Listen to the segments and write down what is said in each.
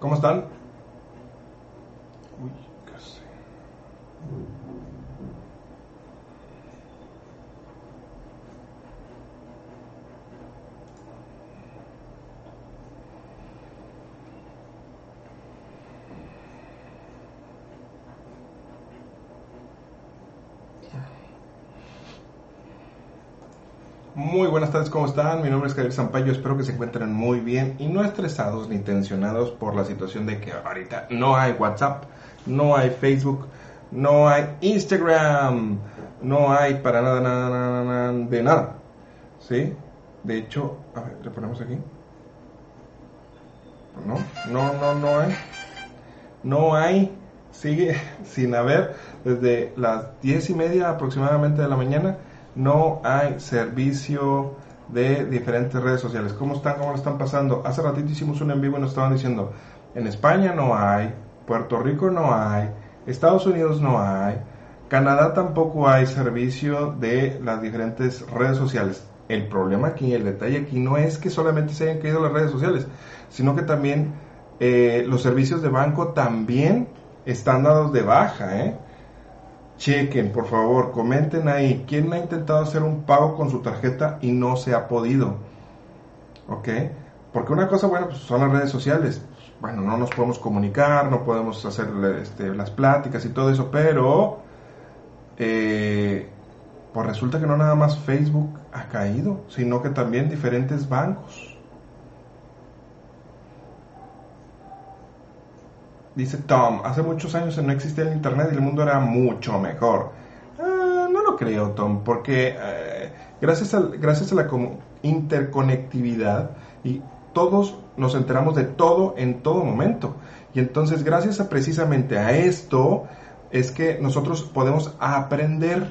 ¿Cómo están? Uy, casi. Muy buenas tardes, ¿cómo están? Mi nombre es Javier Zampayo, espero que se encuentren muy bien y no estresados ni tensionados por la situación de que ahorita no hay WhatsApp, no hay Facebook, no hay Instagram, no hay para nada, nada, nada, nada de nada. ¿Sí? De hecho, a ver, le ponemos aquí. No, no, no, no hay. No hay. Sigue sin haber desde las diez y media aproximadamente de la mañana no hay servicio de diferentes redes sociales. ¿Cómo están? ¿Cómo lo están pasando? Hace ratito hicimos un en vivo y nos estaban diciendo, en España no hay, Puerto Rico no hay, Estados Unidos no hay, Canadá tampoco hay servicio de las diferentes redes sociales. El problema aquí, el detalle aquí no es que solamente se hayan caído las redes sociales, sino que también eh, los servicios de banco también están dados de baja, ¿eh? Chequen, por favor, comenten ahí. ¿Quién ha intentado hacer un pago con su tarjeta y no se ha podido? ¿Ok? Porque una cosa, bueno, pues son las redes sociales. Bueno, no nos podemos comunicar, no podemos hacer este, las pláticas y todo eso, pero eh, pues resulta que no nada más Facebook ha caído, sino que también diferentes bancos. Dice Tom, hace muchos años no existía el Internet y el mundo era mucho mejor. Ah, no lo creo, Tom, porque eh, gracias, a, gracias a la interconectividad y todos nos enteramos de todo en todo momento. Y entonces gracias a precisamente a esto es que nosotros podemos aprender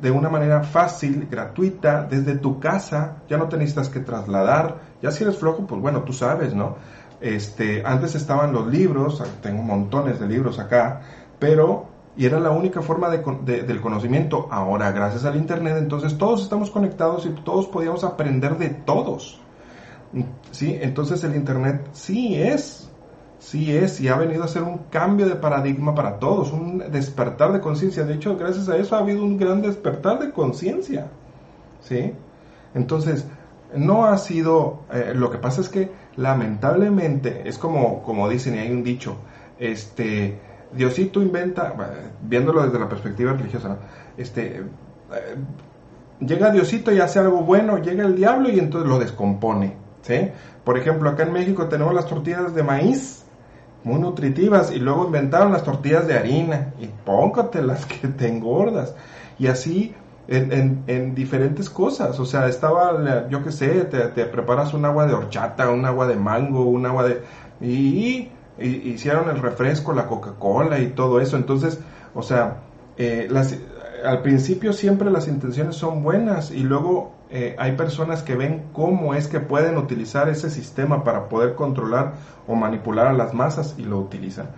de una manera fácil, gratuita, desde tu casa. Ya no te necesitas que trasladar. Ya si eres flojo, pues bueno, tú sabes, ¿no? Este, antes estaban los libros, tengo montones de libros acá, pero y era la única forma de, del conocimiento. Ahora, gracias al Internet, entonces todos estamos conectados y todos podíamos aprender de todos. ¿Sí? Entonces el Internet sí es, sí es, y ha venido a ser un cambio de paradigma para todos, un despertar de conciencia. De hecho, gracias a eso ha habido un gran despertar de conciencia. ¿Sí? Entonces, no ha sido, eh, lo que pasa es que lamentablemente, es como, como dicen y hay un dicho, este, Diosito inventa, viéndolo desde la perspectiva religiosa, este, eh, llega Diosito y hace algo bueno, llega el diablo y entonces lo descompone, ¿sí? Por ejemplo, acá en México tenemos las tortillas de maíz, muy nutritivas, y luego inventaron las tortillas de harina, y póngatelas que te engordas, y así en, en, diferentes cosas. O sea, estaba, yo qué sé, te, preparas un agua de horchata, un agua de mango, un agua de... Y, hicieron el refresco, la Coca-Cola y todo eso. Entonces, o sea, eh, al principio siempre las intenciones son buenas y luego eh, hay personas que ven cómo es que pueden utilizar ese sistema para poder controlar o manipular a las masas y lo utilizan.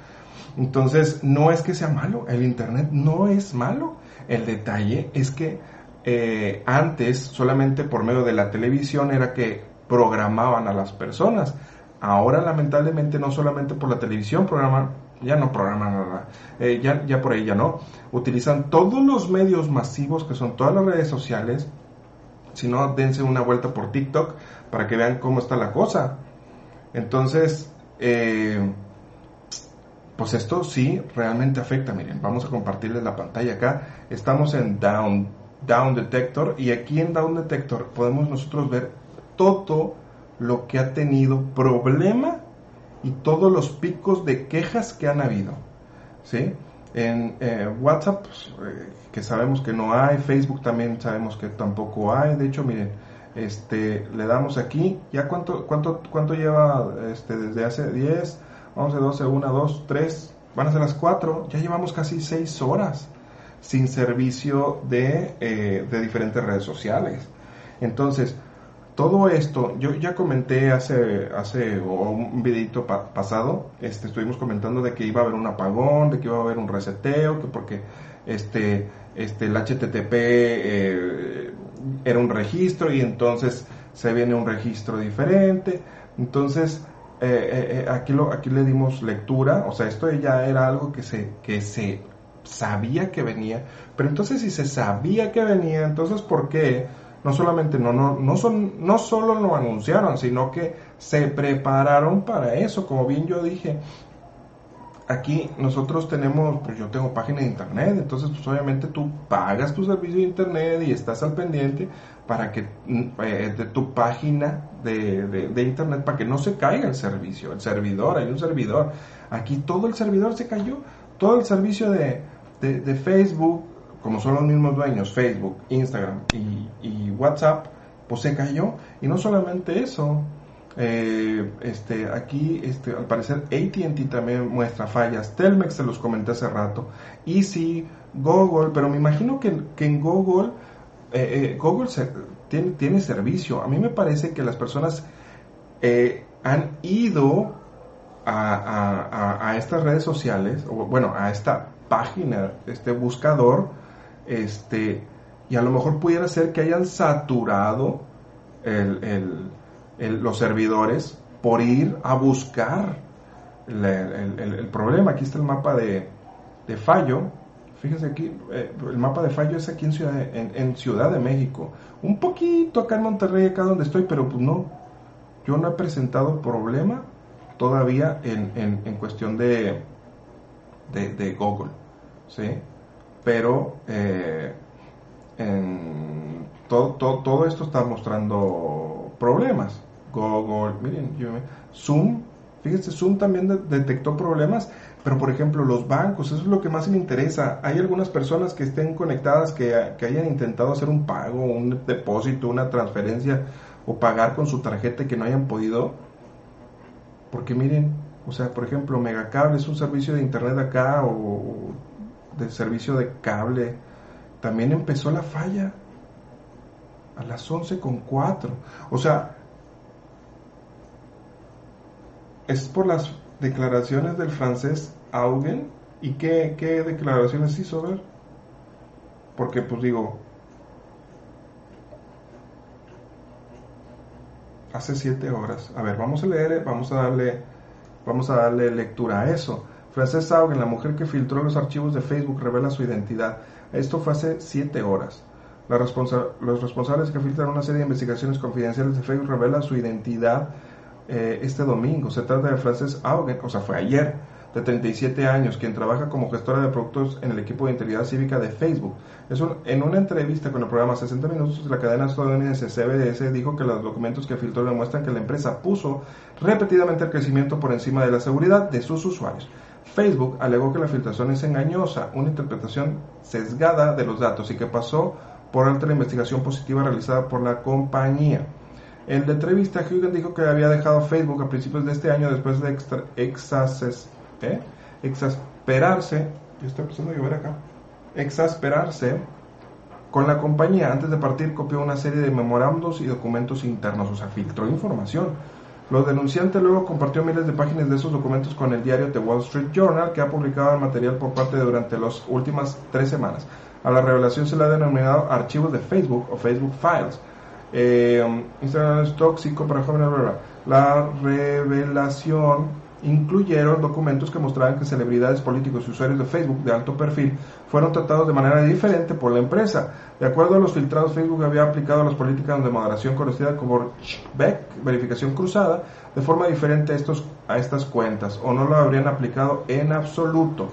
Entonces, no es que sea malo, el Internet no es malo. El detalle es que eh, antes solamente por medio de la televisión era que programaban a las personas. Ahora lamentablemente no solamente por la televisión programan, ya no programan nada, eh, ya, ya por ahí ya no. Utilizan todos los medios masivos que son todas las redes sociales. Si no, dense una vuelta por TikTok para que vean cómo está la cosa. Entonces, eh, pues esto sí realmente afecta. Miren, vamos a compartirles la pantalla acá. Estamos en Down, Down Detector y aquí en Down Detector podemos nosotros ver todo lo que ha tenido problema y todos los picos de quejas que han habido. ¿Sí? En eh, WhatsApp, pues, eh, que sabemos que no hay, Facebook también sabemos que tampoco hay. De hecho, miren, este, le damos aquí, ¿ya cuánto, cuánto, cuánto lleva este, desde hace 10? 11, 12, 1, 2, 3, van a ser las 4, ya llevamos casi 6 horas sin servicio de, eh, de diferentes redes sociales. Entonces, todo esto, yo ya comenté hace, hace un videito pasado, este, estuvimos comentando de que iba a haber un apagón, de que iba a haber un reseteo, que porque este, este, el HTTP eh, era un registro y entonces se viene un registro diferente. Entonces, eh, aquí, lo, aquí le dimos lectura, o sea, esto ya era algo que se, que se sabía que venía, pero entonces si se sabía que venía, entonces ¿por qué? No solamente no, no, no, son, no solo lo anunciaron, sino que se prepararon para eso, como bien yo dije, aquí nosotros tenemos, pues yo tengo página de internet, entonces pues obviamente tú pagas tu servicio de internet y estás al pendiente para que mm, eh, de tu página de, de, internet para que no se caiga el servicio, el servidor, hay un servidor. Aquí todo el servidor se cayó, todo el servicio de, de Facebook, como son los mismos dueños, Facebook, Instagram y, y WhatsApp, pues se cayó. Y no solamente eso, eh, este, aquí, este, al parecer, ATT también muestra fallas. Telmex se los comenté hace rato. Easy, Google, pero me imagino que, en Google, eh, eh, Google tiene, tiene, servicio. A mí me parece que las personas han ido a, a, estas redes sociales, bueno, a esta página, este buscador, este, y a lo mejor pudiera ser que hayan saturado el los servidores por ir a buscar el, problema. Aquí está el mapa de, fallo. Fíjense aquí, eh, el mapa de fallo es aquí en Ciudad, de, en, Ciudad de México. Un poquito acá en Monterrey, acá donde estoy, pero pues no. Yo no he presentado problema todavía en, en cuestión de, de, Google. ¿sí? Pero eh, todo, todo, todo esto está mostrando problemas. Google, miren, Zoom, fíjense, Zoom también detectó problemas, pero por ejemplo los bancos, eso es lo que más me interesa. Hay algunas personas que estén conectadas que, hayan intentado hacer un pago, un depósito, una transferencia o pagar con su tarjeta y que no hayan podido. Porque miren, o sea, por ejemplo, Megacable es un servicio de internet acá o de servicio de cable. También empezó la falla a las 11.4. O sea, es por las declaraciones del francés Augen. ¿Y qué, declaraciones hizo ver? Porque pues digo, hace siete horas. A ver, vamos a leer, vamos a darle, vamos a darle lectura a eso. Frances Augen, la mujer que filtró los archivos de Facebook, revela su identidad. Esto fue hace siete horas. los responsables que filtraron una serie de investigaciones confidenciales de Facebook revelan su identidad eh, este domingo. Se trata de Frances Augen, o sea, fue ayer, de 37 años, quien trabaja como gestora de productos en el equipo de integridad cívica de Facebook. Es en una entrevista con el programa 60 Minutos, la cadena estadounidense CBS dijo que los documentos que filtró demuestran que la empresa puso repetidamente el crecimiento por encima de la seguridad de sus usuarios. Facebook alegó que la filtración es engañosa, una interpretación sesgada de los datos y que pasó por alta la investigación positiva realizada por la compañía. En la entrevista, Hugen dijo que había dejado Facebook a principios de este año después de ¿eh? exasperarse, empezando a acá, exasperarse con la compañía. Antes de partir copió una serie de memorandos y documentos internos, o sea, filtró información. Los denunciantes luego compartió miles de páginas de esos documentos con el diario The Wall Street Journal, que ha publicado el material por parte de durante las últimas tres semanas. A la revelación se le ha denominado archivos de Facebook o Facebook Files eh, Instagram es tóxico para jóvenes. La revelación incluyeron documentos que mostraban que celebridades políticos y usuarios de Facebook de alto perfil fueron tratados de manera diferente por la empresa. De acuerdo a los filtrados, Facebook había aplicado las políticas de moderación conocida como Beck, verificación cruzada, de forma diferente a, estos, a estas cuentas, o no lo habrían aplicado en absoluto.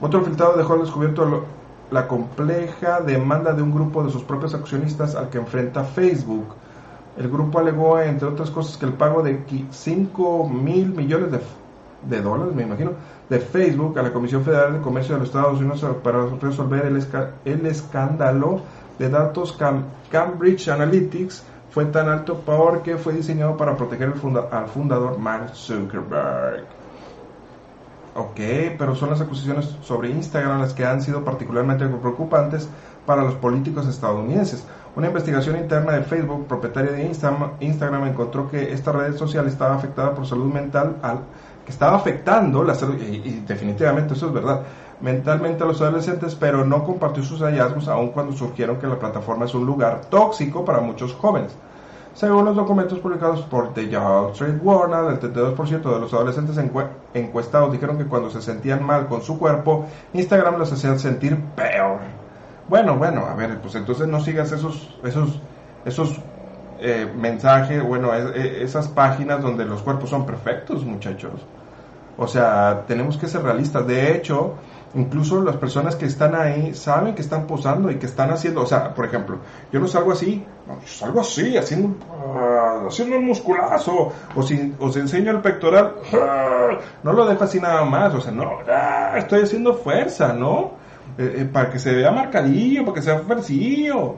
Otro filtrado dejó al descubierto la compleja demanda de un grupo de sus propios accionistas al que enfrenta Facebook. El grupo alegó, entre otras cosas, que el pago de 5 mil millones de, dólares, me imagino, de Facebook a la Comisión Federal de Comercio de los Estados Unidos para resolver el, el escándalo de datos Cambridge Analytics fue tan alto porque fue diseñado para proteger al fundador Mark Zuckerberg. Ok, pero son las acusaciones sobre Instagram las que han sido particularmente preocupantes para los políticos estadounidenses. Una investigación interna de Facebook, propietaria de Instagram, encontró que esta red social estaba afectada por salud mental, al, que estaba afectando la salud, y, definitivamente eso es verdad, mentalmente a los adolescentes, pero no compartió sus hallazgos aun cuando surgieron que la plataforma es un lugar tóxico para muchos jóvenes. Según los documentos publicados por The Wall Street Journal, el 32% de los adolescentes encuestados dijeron que cuando se sentían mal con su cuerpo, Instagram los hacía sentir peor. Bueno, bueno, a ver, pues entonces no sigas esos, esos, esos eh, mensajes, bueno, esas páginas donde los cuerpos son perfectos, muchachos. O sea, tenemos que ser realistas. De hecho, incluso las personas que están ahí saben que están posando y que están haciendo, o sea, por ejemplo, yo no salgo así, no, salgo así, haciendo, uh, haciendo un musculazo, o si os enseño el pectoral, uh, no lo dejo así nada más, o sea, no, estoy haciendo fuerza, ¿no? Eh, eh, para que se vea marcadillo, para que sea fuercillo.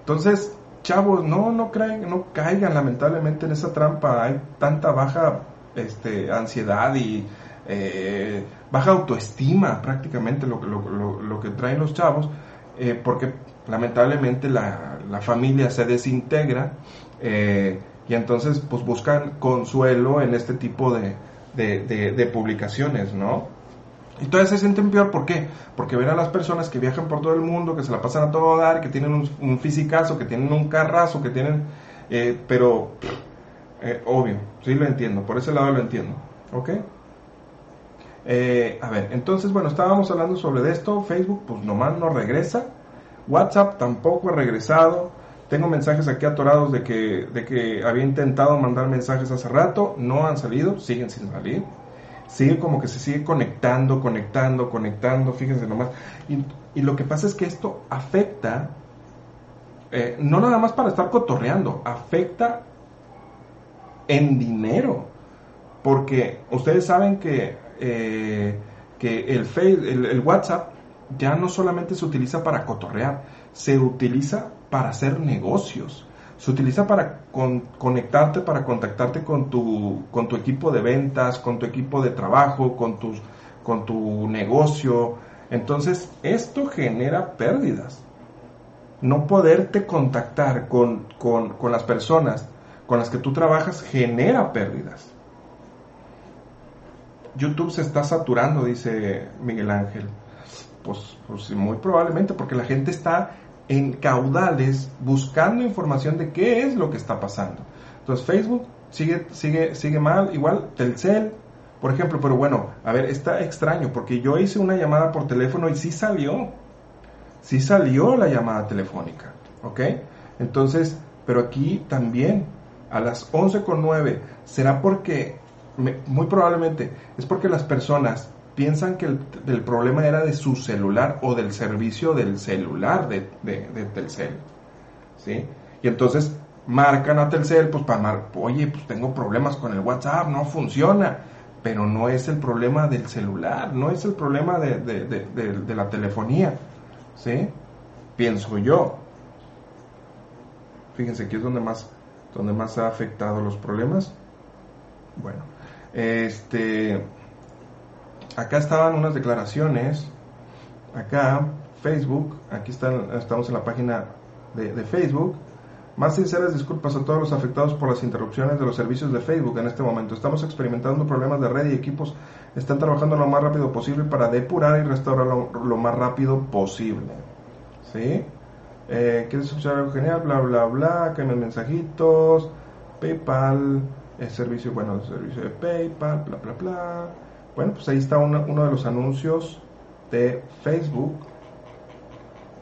Entonces, chavos, no, no, creen, no caigan lamentablemente en esa trampa, hay tanta baja este, ansiedad y eh, baja autoestima prácticamente lo, lo, lo, que traen los chavos, eh, porque lamentablemente la, la, familia se desintegra eh, y entonces pues buscan consuelo en este tipo de, de, de, publicaciones, ¿no? Y todavía se sienten peor, ¿por qué? Porque ven a las personas que viajan por todo el mundo, que se la pasan a todo dar, que tienen un, un fisicazo, que tienen un carrazo, que tienen... pero, obvio, sí lo entiendo, por ese lado lo entiendo, ¿ok? Eh, a ver, entonces, bueno, estábamos hablando sobre esto. Facebook, pues nomás no regresa. WhatsApp tampoco ha regresado. Tengo mensajes aquí atorados de que, de que había intentado mandar mensajes hace rato. No han salido, siguen sin salir. Sigue como que se sigue conectando, conectando, conectando. Fíjense nomás. Y, y lo que pasa es que esto afecta, eh, no nada más para estar cotorreando, afecta en dinero. Porque ustedes saben que eh, que el, el, WhatsApp ya no solamente se utiliza para cotorrear, se utiliza para hacer negocios. Se utiliza para conectarte, para contactarte con tu, con tu equipo de ventas, con tu equipo de trabajo, con, tu negocio. Entonces, esto genera pérdidas. No poderte contactar con, con, con las personas con las que tú trabajas genera pérdidas. YouTube se está saturando, dice Miguel Ángel. Pues, pues, muy probablemente, porque la gente está en caudales buscando información de qué es lo que está pasando. Entonces Facebook sigue, sigue, sigue mal, igual Telcel, por ejemplo, pero bueno, a ver, está extraño, porque yo hice una llamada por teléfono y sí salió, sí salió la llamada telefónica, ¿ok? Entonces, pero aquí también, a las 11.09, ¿será porque muy probablemente es porque las personas piensan que el, problema era de su celular o del servicio del celular de, de, Telcel. ¿sí? Y entonces marcan a Telcel, pues para mar oye, pues tengo problemas con el WhatsApp, no funciona. Pero no es el problema del celular, no es el problema de, de la telefonía. ¿Sí? Pienso yo. Fíjense, aquí es donde más, donde más ha afectado los problemas. Bueno, este, acá estaban unas declaraciones. Acá, Facebook, aquí están, estamos en la página de, Facebook. Más sinceras disculpas a todos los afectados por las interrupciones de los servicios de Facebook en este momento. Estamos experimentando problemas de red y equipos están trabajando lo más rápido posible para depurar y restaurar lo, más rápido posible. ¿Sí? Eh, ¿Quieres escuchar algo genial? Bla, bla, bla. Que me mensajitos. PayPal el servicio, bueno, el servicio de PayPal, bla, bla, bla. Bueno, pues ahí está uno, de los anuncios de Facebook.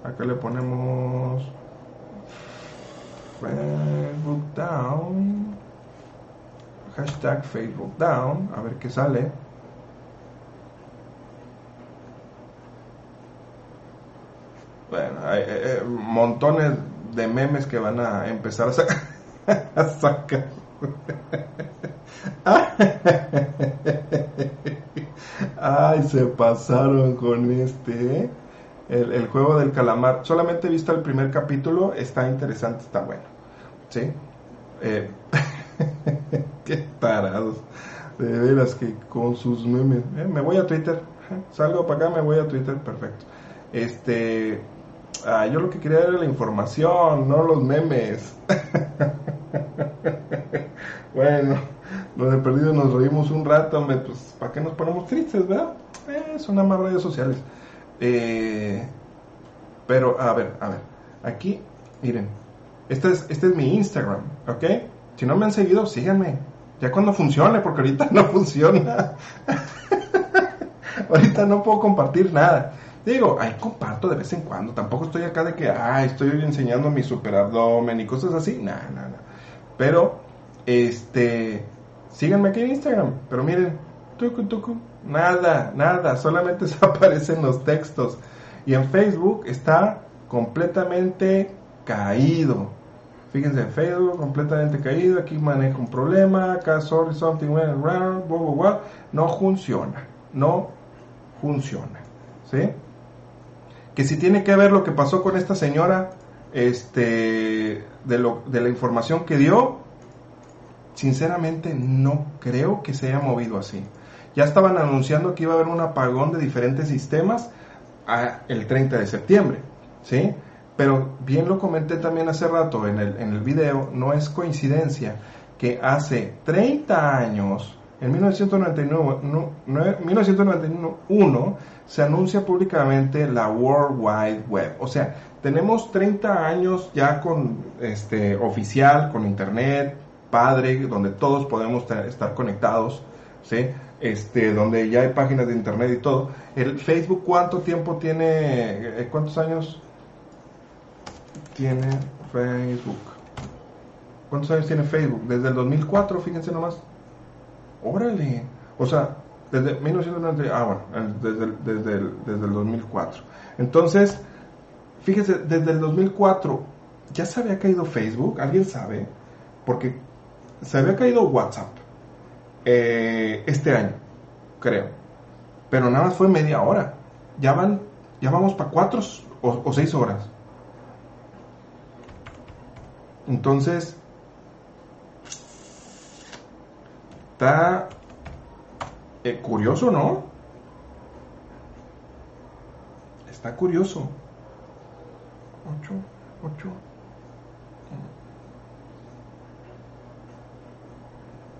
Acá le ponemos Facebook Down. Hashtag Facebook Down. A ver qué sale. Bueno, hay, montones de memes que van a empezar a sacar. Ay, se pasaron con este. ¿eh? El, juego del calamar. Solamente he visto el primer capítulo. Está interesante, está bueno. ¿Sí? Eh, qué parados. De veras que con sus memes. Eh, me voy a Twitter. Salgo para acá, me voy a Twitter. Perfecto. Este. Ah, yo lo que quería era la información, no los memes. bueno, lo de perdido nos reímos un rato, pues ¿para qué nos ponemos tristes, verdad? Eh, son más redes sociales. Eh, pero, a ver, a ver, aquí, miren, Este es, este es mi Instagram, ¿ok? Si no me han seguido, síganme. Ya cuando funcione, porque ahorita no funciona. ahorita no puedo compartir nada. Digo, ahí comparto de vez en cuando. Tampoco estoy acá de que, ay, estoy enseñando mi super abdomen y cosas así. Nada, nada, nada. Pero, este, síganme aquí en Instagram. Pero miren, tucu, tucu, nada, nada. Solamente se aparecen los textos. Y en Facebook está completamente caído. Fíjense, en Facebook completamente caído. Aquí manejo un problema. Acá, sorry, something went wrong. No funciona. No funciona. ¿Sí? que si tiene que ver lo que pasó con esta señora, este, de, lo, de la información que dio, sinceramente no creo que se haya movido así. Ya estaban anunciando que iba a haber un apagón de diferentes sistemas a el 30 de septiembre, ¿sí? Pero bien lo comenté también hace rato en el, en el video, no es coincidencia que hace 30 años, en 1999, no, 1991, se anuncia públicamente la World Wide Web. O sea, tenemos 30 años ya con este oficial, con internet, padre, donde todos podemos estar conectados, ¿sí? Este, donde ya hay páginas de internet y todo. El Facebook, ¿cuánto tiempo tiene? Eh, ¿Cuántos años tiene Facebook? ¿Cuántos años tiene Facebook? Desde el 2004, fíjense nomás. Órale. O sea, desde 1990, ah, bueno, desde desde, el, desde el 2004. Entonces, fíjese, desde el 2004 ya se había caído Facebook, ¿alguien sabe? Porque se había caído WhatsApp eh, este año, creo. Pero nada más fue media hora. Ya van, ya vamos para cuatro o, seis horas. Entonces, está eh, curioso, ¿no? Está curioso. 8, 8.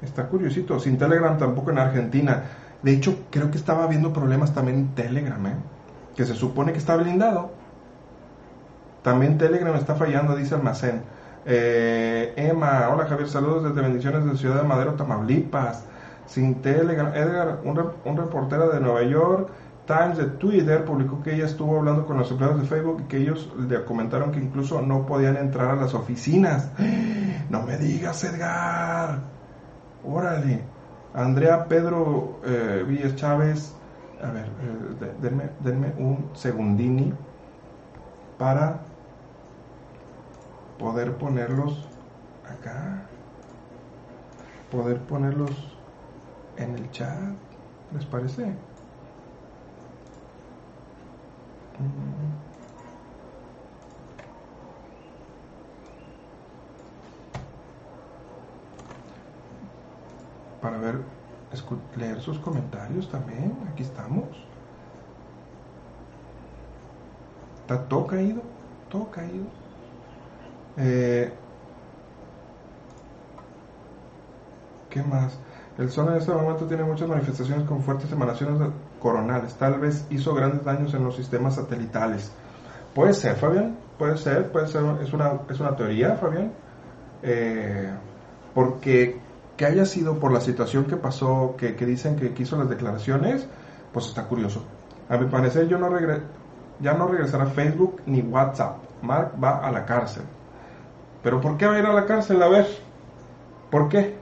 Está curiosito. Sin Telegram tampoco en Argentina. De hecho, creo que estaba habiendo problemas también en Telegram, ¿eh? Que se supone que está blindado. También Telegram está fallando, dice Almacén. Eh, Emma, hola Javier, saludos desde Bendiciones de Ciudad de Madero, Tamaulipas sin Telegram. Edgar, un, reportero de Nueva York Times de Twitter publicó que ella estuvo hablando con los empleados de Facebook y que ellos le comentaron que incluso no podían entrar a las oficinas. No me digas, Edgar. Órale. Andrea Pedro eh, Villas Chávez. A ver, eh, denme un segundini para poder ponerlos acá. Poder ponerlos en el chat. ¿Les parece? Mm. Para ver, leer sus comentarios también. Aquí estamos. Está todo caído, todo caído. Eh, ¿Qué más? El Sol en este momento tiene muchas manifestaciones con fuertes emanaciones coronales. Tal vez hizo grandes daños en los sistemas satelitales. Puede ser, Fabián. Puede ser, puede ser. Es una, es una teoría, Fabián. Eh, porque que haya sido por la situación que pasó, que, dicen que quiso las declaraciones, pues está curioso. A mi parecer, yo no regre ya no regresará Facebook ni WhatsApp. Mark va a la cárcel. ¿Pero por qué va a ir a la cárcel? A ver, ¿por qué?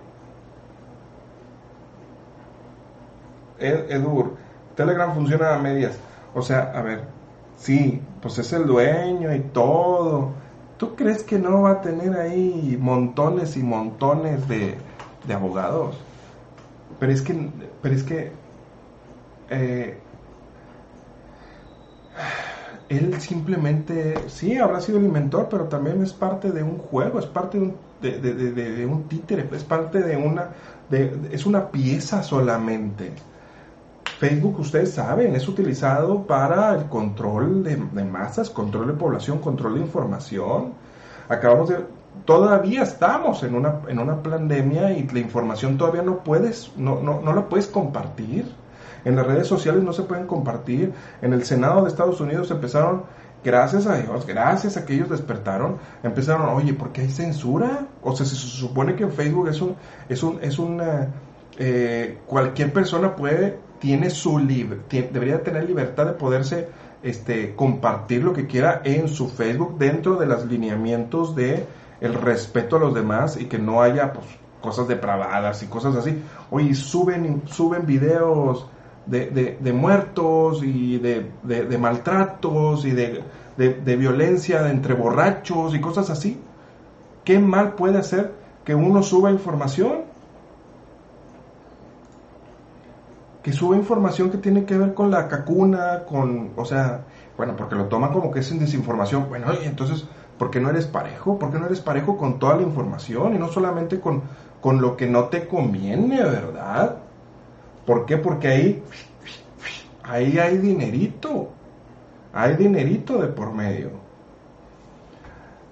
Edur, Telegram funciona a medias. O sea, a ver, sí, pues es el dueño y todo. ¿Tú crees que no va a tener ahí montones y montones de, abogados? Pero es que, pero es que eh, él simplemente, sí, habrá sido el inventor, pero también es parte de un juego, es parte de un, de, de un títere, es parte de una, es una pieza solamente. Facebook, ustedes saben, es utilizado para el control de, masas, control de población, control de información. Acabamos de, todavía estamos en una, en una pandemia y la información todavía no puedes, no, no, no la puedes compartir. En las redes sociales no se pueden compartir. En el Senado de Estados Unidos empezaron gracias a Dios, gracias a que ellos despertaron, empezaron, oye, ¿por qué hay censura? O sea, se supone que en Facebook es un, es un, es una, eh, cualquier persona puede, tiene su libre, debería tener libertad de poderse este, compartir lo que quiera en su Facebook dentro de los lineamientos de el respeto a los demás y que no haya pues, cosas depravadas y cosas así. Oye, suben, suben videos de, muertos y de, maltratos y de, violencia entre borrachos y cosas así. ¿Qué mal puede hacer que uno suba información? Que suba información que tiene que ver con la cacuna, con, o sea, bueno, porque lo toman como que es en desinformación. Bueno, oye, entonces, ¿por qué no eres parejo? ¿Por qué no eres parejo con toda la información y no solamente con, con lo que no te conviene, verdad? ¿Por qué? Porque ahí, ahí hay dinerito. Hay dinerito de por medio.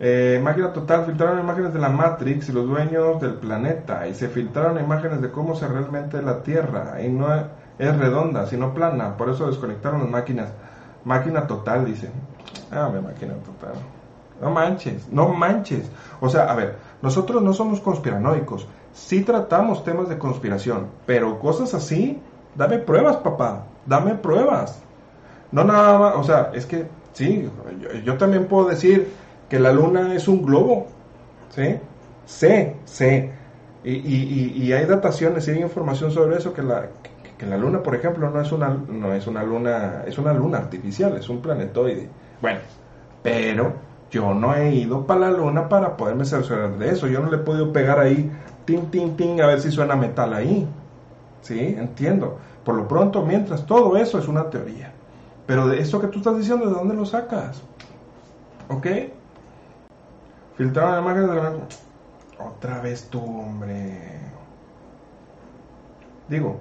Eh, máquina total, filtraron imágenes de la Matrix y los dueños del planeta. Y se filtraron imágenes de cómo se realmente la Tierra. Y no es redonda, sino plana. Por eso desconectaron las máquinas. Máquina total, dicen. Ah, mi máquina total. No manches, no manches. O sea, a ver, nosotros no somos conspiranoicos sí tratamos temas de conspiración, pero cosas así, dame pruebas, papá, dame pruebas. No nada más, o sea, es que sí, yo, también puedo decir que la luna es un globo, ¿sí? Sé, sé. Y, y, y hay dataciones y hay información sobre eso que la, que, la luna, por ejemplo, no es una no es una luna, es una luna artificial, es un planetoide. Bueno, pero yo no he ido para la luna para poderme cerciorar de eso. Yo no le he podido pegar ahí tin, tin, tin, a ver si suena metal ahí. ¿Sí? Entiendo. Por lo pronto, mientras, todo eso es una teoría. Pero de eso que tú estás diciendo, ¿de dónde lo sacas? ¿Ok? Filtraron imágenes de la... Otra vez tú, hombre. Digo,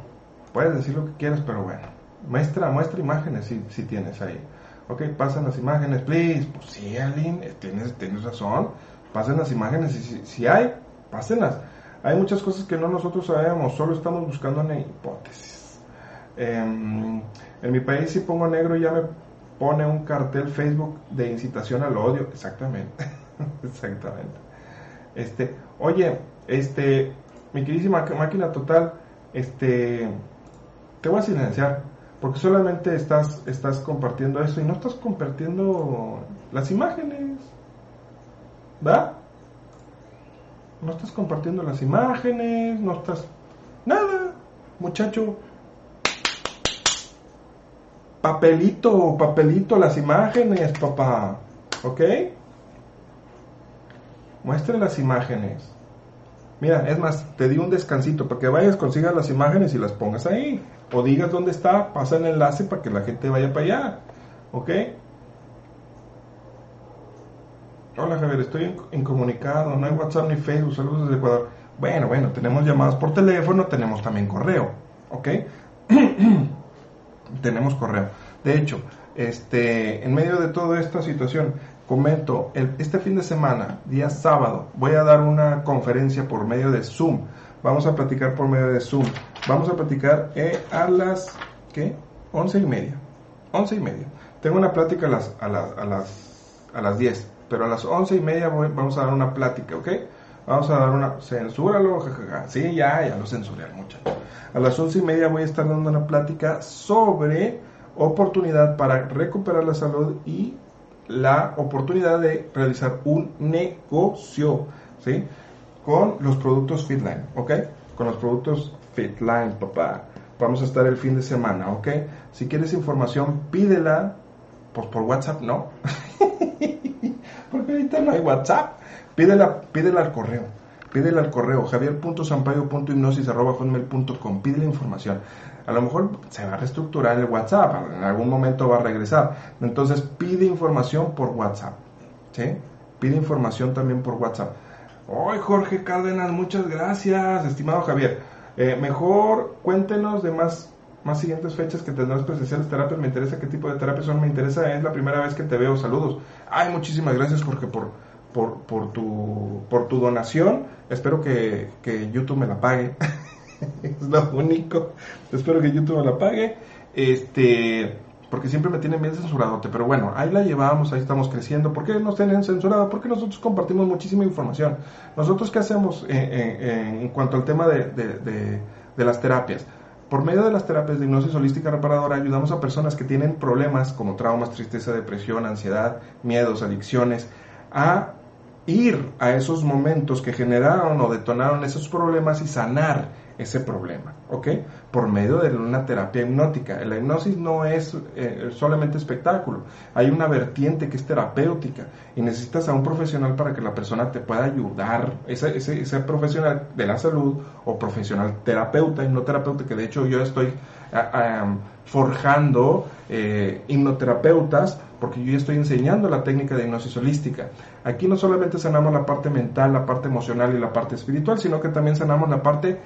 puedes decir lo que quieras, pero bueno. Muestra, muestra imágenes si, si tienes ahí. Ok, pasan las imágenes, please. Pues sí, Aline, tienes, tienes razón. Pasen las imágenes y si, si hay, pásenlas. Hay muchas cosas que no nosotros sabemos, solo estamos buscando una hipótesis. Em, en mi país si pongo negro ya me pone un cartel Facebook de incitación al odio. Exactamente, exactamente. Este, oye, este, mi queridísima máquina total, este, te voy a silenciar porque solamente estás, estás compartiendo eso y no estás compartiendo las imágenes. ¿Va? no estás compartiendo las imágenes, no estás... Nada, muchacho. Papelito, papelito, las imágenes, papá. ¿Ok? Muestre las imágenes. Mira, es más, te di un descansito para que vayas, consigas las imágenes y las pongas ahí. O digas dónde está, pasa el enlace para que la gente vaya para allá. ¿Ok? Hola Javier, estoy incomunicado, no hay WhatsApp ni Facebook, saludos desde Ecuador. Bueno, bueno, tenemos llamadas por teléfono, tenemos también correo, ¿ok? tenemos correo. De hecho, este, en medio de toda esta situación, comento, este fin de semana, día sábado, voy a dar una conferencia por medio de Zoom. Vamos a platicar por medio de Zoom. Vamos a platicar eh, a las, ¿qué? Once y media. Once y media. Tengo una plática a las, a las, a las, a las 10 pero a las once y media vamos a dar una plática, ¿ok? Vamos a dar una, censúralo, jajaja. Sí, ya, ya lo censuré al. A las once y media voy a estar dando una plática sobre oportunidad para recuperar la salud y la oportunidad de realizar un negocio, ¿sí? Con los productos Fitline, ¿ok? Con los productos Fitline, papá. Vamos a estar el fin de semana, ¿ok? Si quieres información, pídela, pues por WhatsApp, no. porque ahorita no hay WhatsApp. Pídela, pídela al correo. Pídela al correo javier.sampaio.hipnosis.com. Pide la información. A lo mejor se va a reestructurar el WhatsApp, en algún momento va a regresar. Entonces pide información por WhatsApp. ¿sí? Pide información también por WhatsApp. Hoy Jorge Cárdenas, muchas gracias, estimado Javier. Eh, mejor cuéntenos de más más siguientes fechas que tendrás presenciales terapias. Me interesa qué tipo de terapias son. Me interesa, es la primera vez que te veo. Saludos. Ay, muchísimas gracias, Jorge, por, por, por, tu, por tu donación. Espero que, que YouTube me la pague. es lo único. Espero que YouTube me la pague. Este, porque siempre me tienen bien censuradote, pero bueno, ahí la llevamos, ahí estamos creciendo. ¿Por qué nos tienen censurado? Porque nosotros compartimos muchísima información. Nosotros, ¿qué hacemos en cuanto al tema de, de las terapias? Por medio de las terapias de hipnosis holística reparadora ayudamos a personas que tienen problemas como traumas, tristeza, depresión, ansiedad, miedos, adicciones, a ir a esos momentos que generaron o detonaron esos problemas y sanar ese problema, ¿ok? Por medio de una terapia hipnótica. La hipnosis no es eh, solamente espectáculo, hay una vertiente que es terapéutica y necesitas a un profesional para que la persona te pueda ayudar, ese, profesional de la salud o profesional terapeuta, hipnoterapeuta, que de hecho yo estoy forjando eh, hipnoterapeutas porque yo estoy enseñando la técnica de hipnosis holística. Aquí no solamente sanamos la parte mental, la parte emocional y la parte espiritual, sino que también sanamos la parte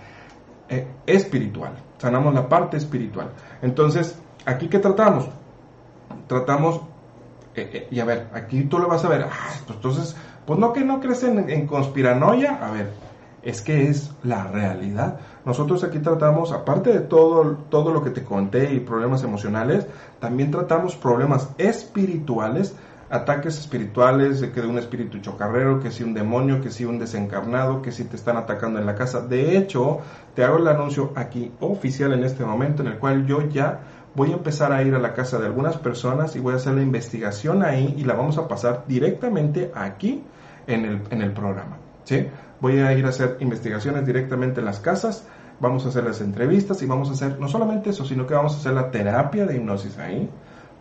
eh, espiritual, sanamos la parte espiritual. Entonces, ¿aquí qué tratamos? Tratamos, eh, eh, y a ver, aquí tú lo vas a ver, pues entonces, pues no que no crees en, conspiranoia, a ver, es que es la realidad. Nosotros aquí tratamos, aparte de todo, todo lo que te conté y problemas emocionales, también tratamos problemas espirituales ataques espirituales, que de un espíritu chocarrero, que si un demonio, que si un desencarnado, que si te están atacando en la casa. De hecho, te hago el anuncio aquí oficial en este momento en el cual yo ya voy a empezar a ir a la casa de algunas personas y voy a hacer la investigación ahí y la vamos a pasar directamente aquí en el, en el programa. ¿sí? Voy a ir a hacer investigaciones directamente en las casas, vamos a hacer las entrevistas y vamos a hacer no solamente eso, sino que vamos a hacer la terapia de hipnosis ahí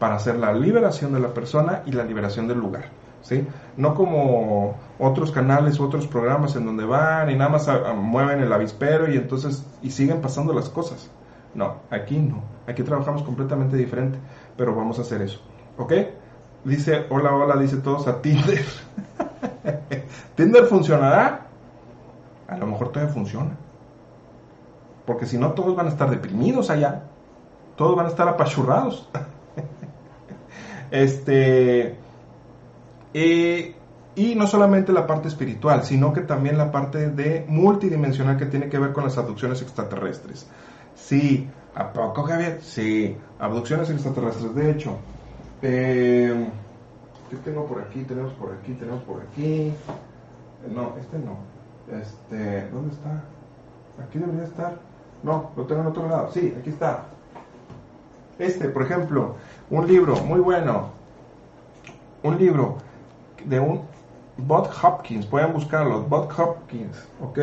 para hacer la liberación de la persona y la liberación del lugar. ¿sí? No como otros canales otros programas en donde van y nada más mueven el avispero y entonces y siguen pasando las cosas. No, aquí no. Aquí trabajamos completamente diferente, pero vamos a hacer eso. ¿Ok? Dice, hola, hola, dice todos a Tinder. ¿Tinder funcionará? A lo mejor todavía funciona. Porque si no, todos van a estar deprimidos allá. Todos van a estar apachurrados. Este, eh, y no solamente la parte espiritual, sino que también la parte de multidimensional que tiene que ver con las abducciones extraterrestres. Sí, ¿a poco? Sí, abducciones extraterrestres. De hecho, eh, ¿qué tengo por aquí? Tenemos por aquí, tenemos por aquí. No, este no. Este, ¿dónde está? Aquí debería estar. No, lo tengo en otro lado. Sí, aquí está. Este, por ejemplo, un libro muy bueno, un libro de un Bob Hopkins, pueden buscarlo, Bob Hopkins, ¿ok?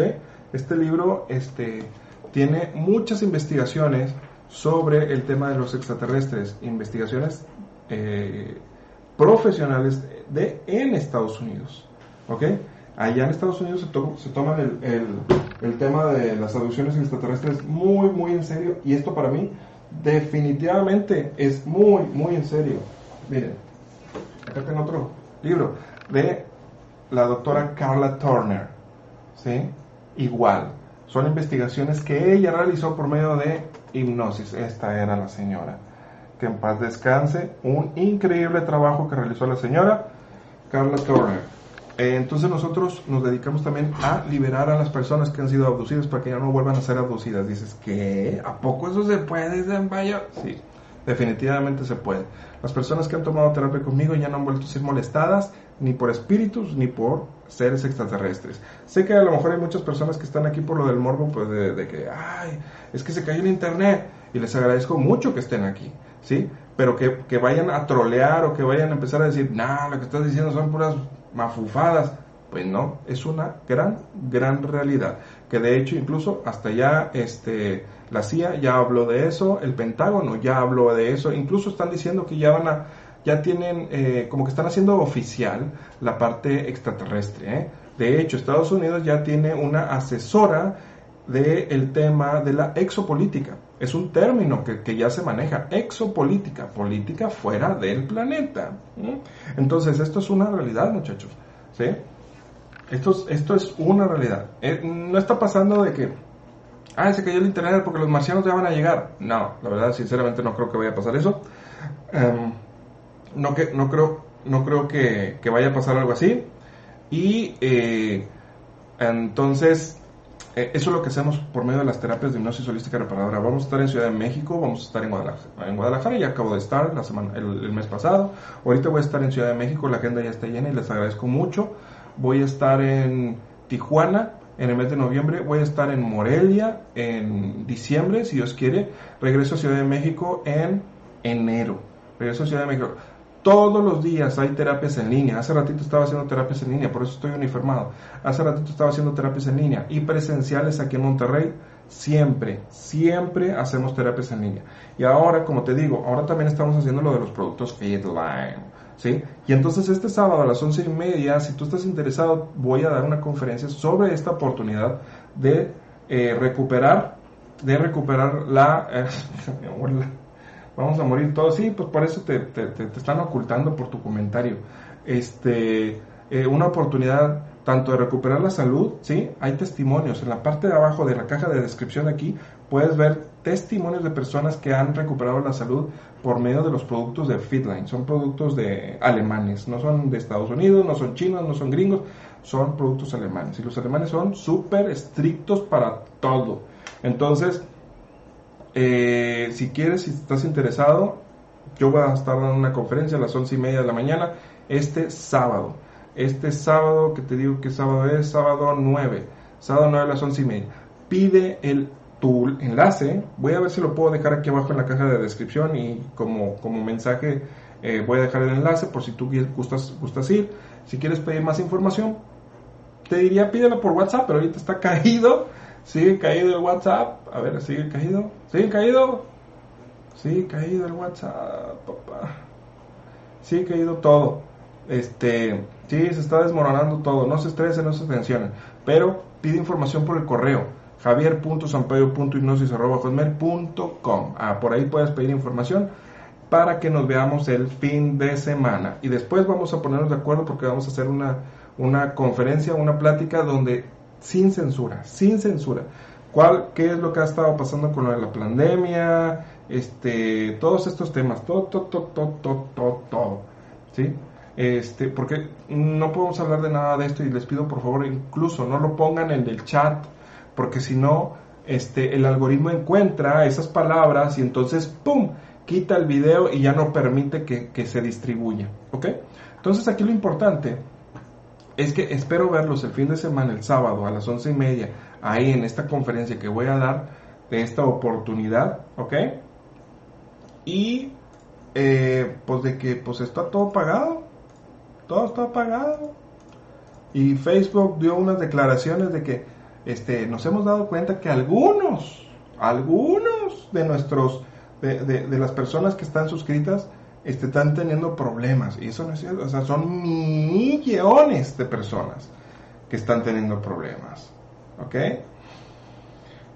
Este libro este, tiene muchas investigaciones sobre el tema de los extraterrestres, investigaciones eh, profesionales de, en Estados Unidos, ¿ok? Allá en Estados Unidos se, se toman el, el, el, tema de las abducciones extraterrestres muy, muy en serio y esto para mí definitivamente es muy, muy en serio. Miren, acá tengo otro libro de la doctora Carla Turner. ¿sí? Igual, son investigaciones que ella realizó por medio de hipnosis. Esta era la señora. Que en paz descanse. Un increíble trabajo que realizó la señora Carla Turner. Eh, entonces nosotros nos dedicamos también a liberar a las personas que han sido abducidas para que ya no vuelvan a ser abducidas. Dices, ¿qué? ¿A poco eso se puede, vaya? Sí, definitivamente se puede. Las personas que han tomado terapia conmigo ya no han vuelto a ser molestadas ni por espíritus ni por seres extraterrestres. Sé que a lo mejor hay muchas personas que están aquí por lo del morbo, pues de, que, ay, es que se cayó el internet y les agradezco mucho que estén aquí, ¿sí? Pero que, que vayan a trolear o que vayan a empezar a decir, nah, lo que estás diciendo son puras mafufadas. Pues no, es una gran, gran realidad. Que de hecho incluso hasta ya este, la CIA ya habló de eso, el Pentágono ya habló de eso, incluso están diciendo que ya van a, ya tienen, eh, como que están haciendo oficial la parte extraterrestre. ¿eh? De hecho, Estados Unidos ya tiene una asesora del tema de la exopolítica. Es un término que, ya se maneja, exopolítica, política fuera del planeta. Entonces, esto es una realidad, muchachos. ¿sí? Esto, es, esto es una realidad. Eh, no está pasando de que, ah, se cayó el internet porque los marcianos ya van a llegar. No, la verdad, sinceramente, no creo que vaya a pasar eso. Em, no, que, no creo, no creo que, vaya a pasar algo así. Y eh, entonces, eso es lo que hacemos por medio de las terapias de hipnosis holística reparadora. Vamos a estar en Ciudad de México, vamos a estar en Guadalajara, en Guadalajara ya acabo de estar la semana, el, mes pasado. Ahorita voy a estar en Ciudad de México, la agenda ya está llena y les agradezco mucho. Voy a estar en Tijuana en el mes de noviembre, voy a estar en Morelia en diciembre, si Dios quiere. Regreso a Ciudad de México en enero. Regreso a Ciudad de México. Todos los días hay terapias en línea. Hace ratito estaba haciendo terapias en línea, por eso estoy uniformado. Hace ratito estaba haciendo terapias en línea y presenciales aquí en Monterrey. Siempre, siempre hacemos terapias en línea. Y ahora, como te digo, ahora también estamos haciendo lo de los productos Feedline. ¿sí? Y entonces este sábado a las once y media, si tú estás interesado, voy a dar una conferencia sobre esta oportunidad de eh, recuperar, de recuperar la, eh, vamos a morir todos. Sí, pues por eso te, están ocultando por tu comentario. Este, eh, una oportunidad tanto de recuperar la salud, ¿sí? Hay testimonios. En la parte de abajo de la caja de descripción aquí puedes ver testimonios de personas que han recuperado la salud por medio de los productos de Fitline. Son productos de alemanes, no son de Estados Unidos, no son chinos, no son gringos, son productos alemanes. Y los alemanes son súper estrictos para todo. Entonces, eh, si quieres, si estás interesado, yo voy a estar dando una conferencia a las once y media de la mañana este sábado. Este sábado, que te digo que sábado es, sábado 9. Sábado 9 a las once y media. Pide el tu enlace. Voy a ver si lo puedo dejar aquí abajo en la caja de descripción y como, como mensaje eh, voy a dejar el enlace por si tú gustas, gustas ir. Si quieres pedir más información, te diría pídelo por WhatsApp, pero ahorita está caído. Sigue caído el WhatsApp. A ver, sigue caído. Sigue caído. Sigue caído el WhatsApp, papá. Sigue caído todo. Este, sí, se está desmoronando todo. No se estresen, no se tensionen. Pero pide información por el correo javier.sampaio.hipnosis.com. Ah, por ahí puedes pedir información para que nos veamos el fin de semana. Y después vamos a ponernos de acuerdo porque vamos a hacer una, una conferencia, una plática donde sin censura, sin censura. ¿Cuál, ¿Qué es lo que ha estado pasando con la pandemia? Este, todos estos temas, todo, todo, todo, todo, todo, todo, ¿sí? Este, porque no podemos hablar de nada de esto y les pido por favor incluso no lo pongan en el chat porque si no, este, el algoritmo encuentra esas palabras y entonces, ¡pum!, quita el video y ya no permite que, se distribuya, ¿ok? Entonces aquí lo importante es que espero verlos el fin de semana, el sábado, a las once y media, ahí en esta conferencia que voy a dar de esta oportunidad, ¿ok? Y eh, pues de que pues está todo pagado, todo está pagado. Y Facebook dio unas declaraciones de que este, nos hemos dado cuenta que algunos, algunos de nuestros, de, las personas que están suscritas, este, están teniendo problemas. Y eso no es cierto. O sea, son millones de personas que están teniendo problemas. ¿Ok?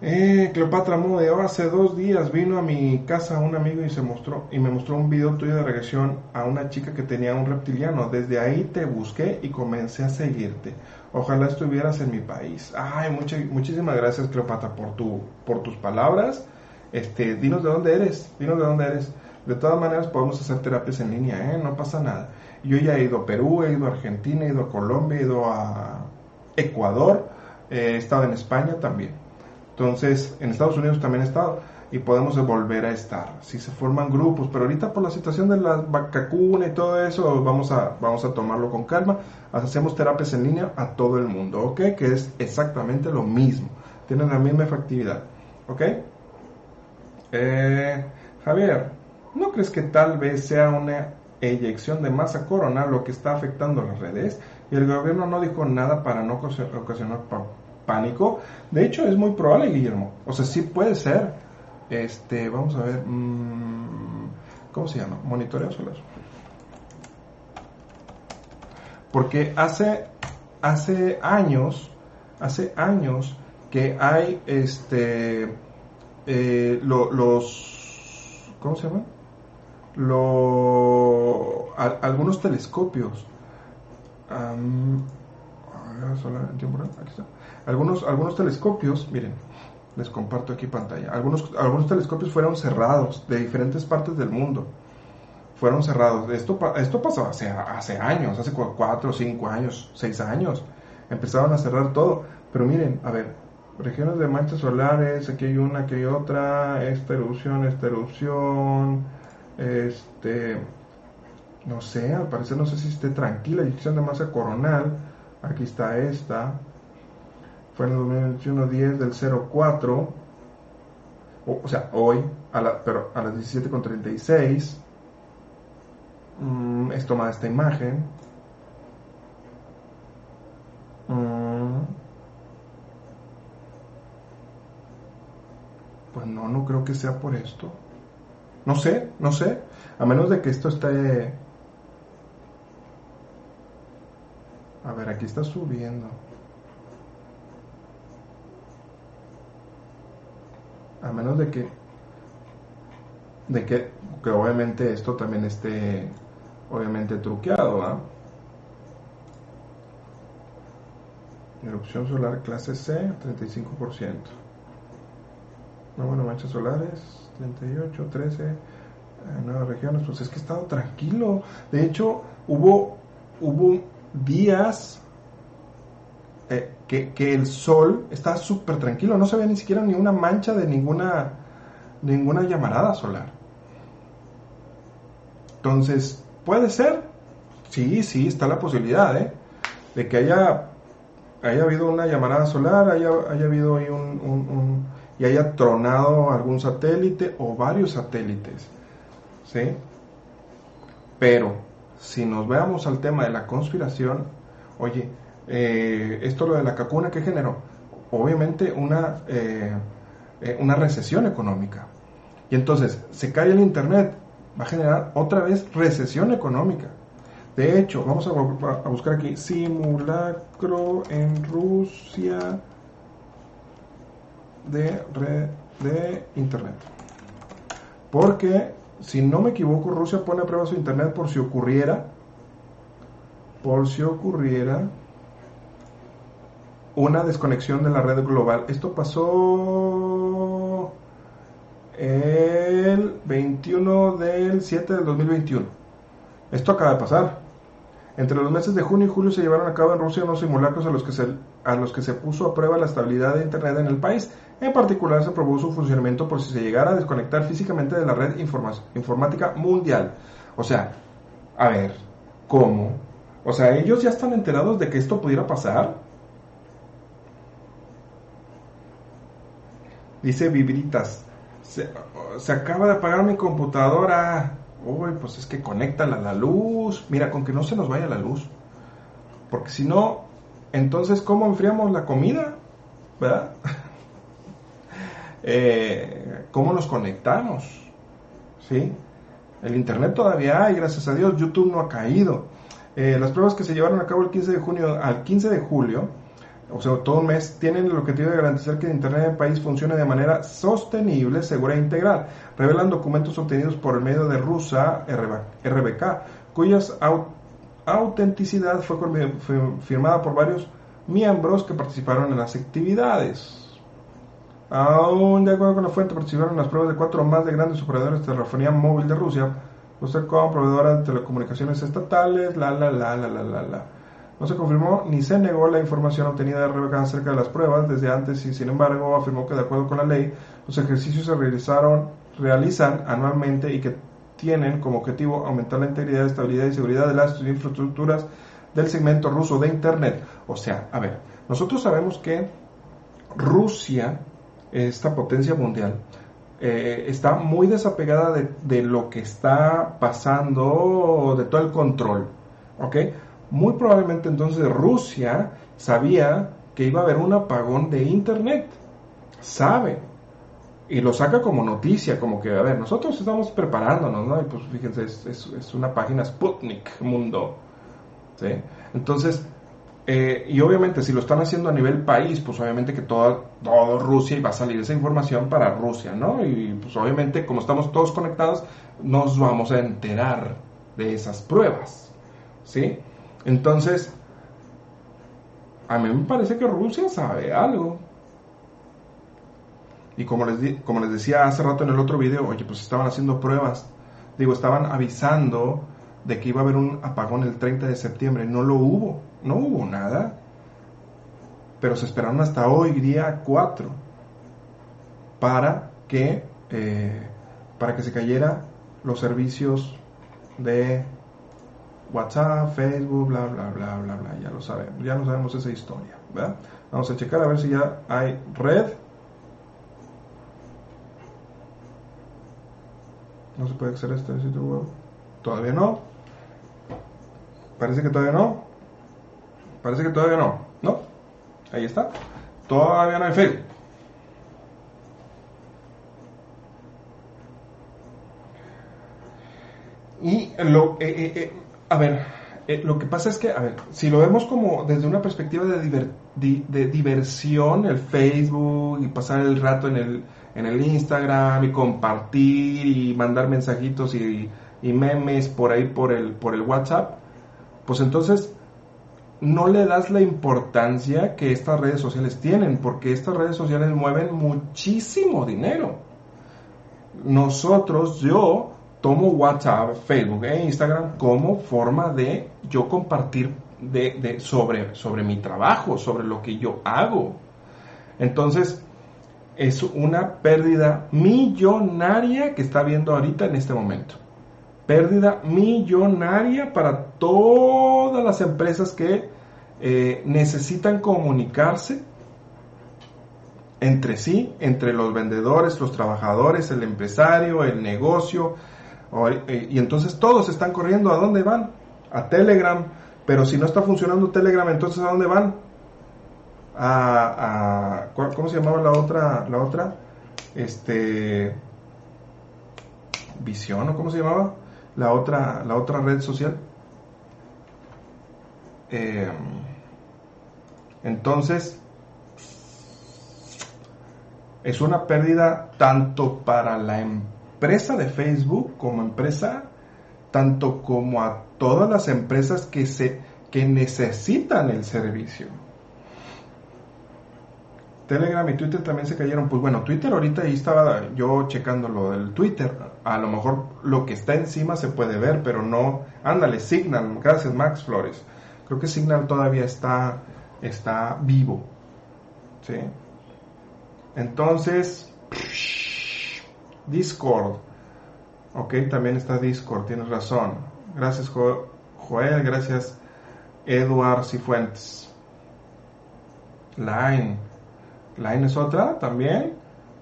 Eh, Cleopatra Modeo, hace dos días vino a mi casa un amigo y se mostró y me mostró un video tuyo de regresión a una chica que tenía un reptiliano. Desde ahí te busqué y comencé a seguirte. Ojalá estuvieras en mi país. Ay, muchísimas gracias Cleopatra por tu, por tus palabras. Este, dinos de dónde eres, dinos de dónde eres. De todas maneras podemos hacer terapias en línea, ¿eh? no pasa nada. Yo ya he ido a Perú, he ido a Argentina, he ido a Colombia, he ido a Ecuador, he estado en España también. Entonces, en Estados Unidos también he estado y podemos volver a estar. Si se forman grupos, pero ahorita por la situación de la vacacuna y todo eso, vamos a, vamos a tomarlo con calma. Hacemos terapias en línea a todo el mundo, ¿ok? Que es exactamente lo mismo. Tienen la misma efectividad, ¿ok? Eh, Javier, ¿no crees que tal vez sea una eyección de masa coronal lo que está afectando las redes? Y el gobierno no dijo nada para no ocasionar pánico. De hecho, es muy probable, Guillermo. O sea, sí puede ser. Este, vamos a ver. Mmm, ¿Cómo se llama? Monitoreo solar. Porque hace, hace años, hace años que hay este, eh, los, ¿cómo se llama? Lo, algunos telescopios. Um, algunos, algunos telescopios, miren, les comparto aquí pantalla, algunos, algunos telescopios fueron cerrados de diferentes partes del mundo. Fueron cerrados. Esto, esto pasó hace, hace años, hace cuatro, cinco años, seis años. Empezaron a cerrar todo. Pero miren, a ver, regiones de manchas solares, aquí hay una, aquí hay otra, esta erupción, esta erupción, este, no sé, al parecer no sé si esté tranquila, eyección de masa coronal, aquí está esta, fue en el 2021 10 del 04, o, o sea, hoy, a la, pero a las 17.36, mm, es tomada esta imagen, mm, pues no, no creo que sea por esto. No sé, no sé. A menos de que esto esté... A ver, aquí está subiendo. A menos de que... De que, obviamente esto también esté... Obviamente truqueado, ¿ah? Erupción solar clase C, 35%. No, bueno, manchas solares, 38, 13, eh, nuevas regiones, pues es que he estado tranquilo. De hecho, hubo, hubo días eh, que, que, el sol estaba súper tranquilo, no se veía ni siquiera ni una mancha de ninguna, ninguna llamarada solar. Entonces, puede ser, sí, sí, está la posibilidad, ¿eh? De que haya, haya habido una llamarada solar, haya, haya habido ahí un y haya tronado algún satélite o varios satélites. ¿Sí? Pero si nos veamos al tema de la conspiración, oye, eh, esto lo de la cacuna, ¿qué generó? Obviamente una, eh, eh, una recesión económica. Y entonces, se cae el Internet, va a generar otra vez recesión económica. De hecho, vamos a, a buscar aquí simulacro en Rusia de red de internet. Porque, si no me equivoco, Rusia pone a prueba su internet por si ocurriera, por si ocurriera una desconexión de la red global. Esto pasó el 21 del 7 del 2021. Esto acaba de pasar. Entre los meses de junio y julio se llevaron a cabo en Rusia unos simulacros a los que se, a los que se puso a prueba la estabilidad de Internet en el país. En particular se probó su funcionamiento por si se llegara a desconectar físicamente de la red informática mundial. O sea, a ver, ¿cómo? O sea, ellos ya están enterados de que esto pudiera pasar. Dice Vibritas, se, acaba de apagar mi computadora. Uy, pues es que conéctala a la luz. Mira, con que no se nos vaya la luz. Porque si no, entonces, ¿cómo enfriamos la comida? ¿Verdad? eh, ¿Cómo nos conectamos? ¿Sí? El Internet todavía hay, gracias a Dios. YouTube no ha caído. Eh, las pruebas que se llevaron a cabo el 15 de junio al 15 de julio o sea, todo un mes, tienen el objetivo de garantizar que el Internet del país funcione de manera sostenible, segura e integral. Revelan documentos obtenidos por el medio de Rusa RBK, cuyas autenticidad fue firmada por varios miembros que participaron en las actividades. Aún de acuerdo con la fuente, participaron en las pruebas de cuatro más de grandes operadores de telefonía móvil de Rusia, como proveedora de telecomunicaciones estatales, la la la la la la la. No se confirmó ni se negó la información obtenida de Rebeca acerca de las pruebas desde antes y sin embargo afirmó que de acuerdo con la ley los ejercicios se realizaron, realizan anualmente y que tienen como objetivo aumentar la integridad, estabilidad y seguridad de las infraestructuras del segmento ruso de Internet. O sea, a ver, nosotros sabemos que Rusia, esta potencia mundial, eh, está muy desapegada de, de, lo que está pasando, de todo el control. ¿Ok? muy probablemente entonces Rusia sabía que iba a haber un apagón de Internet. Sabe. Y lo saca como noticia, como que, a ver, nosotros estamos preparándonos, ¿no? Y pues fíjense, es, una página Sputnik Mundo. ¿sí? Entonces, eh, y obviamente si lo están haciendo a nivel país, pues obviamente que toda, todo Rusia va a salir esa información para Rusia, ¿no? Y pues obviamente como estamos todos conectados, nos vamos a enterar de esas pruebas, ¿sí? Entonces, a mí me parece que Rusia sabe algo. Y como les, como les decía hace rato en el otro video, oye, pues estaban haciendo pruebas. Digo, estaban avisando de que iba a haber un apagón el 30 de septiembre. No lo hubo, no hubo nada. pero se esperaron hasta hoy, día 4, para que, eh, para que se cayera los servicios de WhatsApp, Facebook, bla, bla, bla, bla, bla, ya lo sabemos, ya no sabemos esa historia, ¿verdad? Vamos a checar a ver si ya hay red. No se puede acceder a este sitio web. Todavía no. Parece que todavía no. Parece que todavía no. ¿No? Ahí está. Todavía no hay Facebook. Y lo, eh, eh, eh, a ver, lo que pasa es que, a ver, si lo vemos como desde una perspectiva de, de, diversión, el Facebook y pasar el rato en el, en el Instagram y compartir y mandar mensajitos y, memes por ahí por el, por el WhatsApp, pues entonces no le das la importancia que estas redes sociales tienen, porque estas redes sociales mueven muchísimo dinero. Nosotros, yo, tomo WhatsApp, Facebook e Instagram como forma de yo compartir de, sobre, sobre mi trabajo, sobre lo que yo hago. Entonces, es una pérdida millonaria que está viendo ahorita en este momento. Pérdida millonaria para todas las empresas que eh, necesitan comunicarse entre sí, entre los vendedores, los trabajadores, el empresario, el negocio, eh, y entonces todos están corriendo, ¿a dónde van? A Telegram. Pero si no está funcionando Telegram, entonces ¿a dónde van? A, ¿cómo se llamaba la otra? La otra, este, Visión o cómo se llamaba la otra, la otra red social. Eh, entonces, es una pérdida tanto para la empresa de Facebook como empresa, tanto como a todas las empresas que, se, que necesitan el servicio. Telegram y Twitter también se cayeron. Pues bueno, Twitter ahorita ahí estaba yo checando lo del Twitter. A lo mejor lo que está encima se puede ver, pero no. Ándale, Signal. Gracias, Max Flores. Creo que Signal todavía está, está vivo. ¿Sí? Entonces. Discord. Ok, también está Discord, tienes razón. Gracias Joel, gracias Eduard Cifuentes. Line. Line es otra también.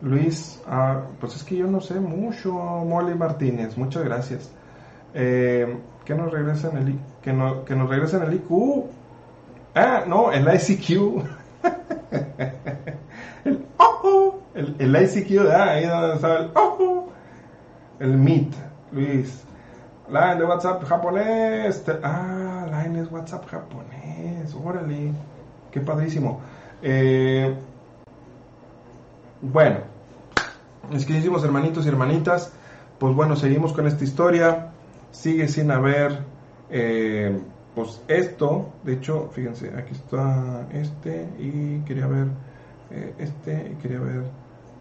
Luis, ah, pues es que yo no sé mucho. Molly Martínez, muchas gracias. Eh, que nos regresen el que, no, que nos regresen el IQ. Ah, no, el ICQ. el el, el ICQ, ah, ahí donde estaba el, oh, el Meet, Luis. Line de WhatsApp japonés. Ah, Line es WhatsApp japonés. Órale. Qué padrísimo. Eh, bueno, mis queridísimos hermanitos y hermanitas, pues bueno, seguimos con esta historia. Sigue sin haber, eh, pues esto. De hecho, fíjense, aquí está este y quería ver eh, este y quería ver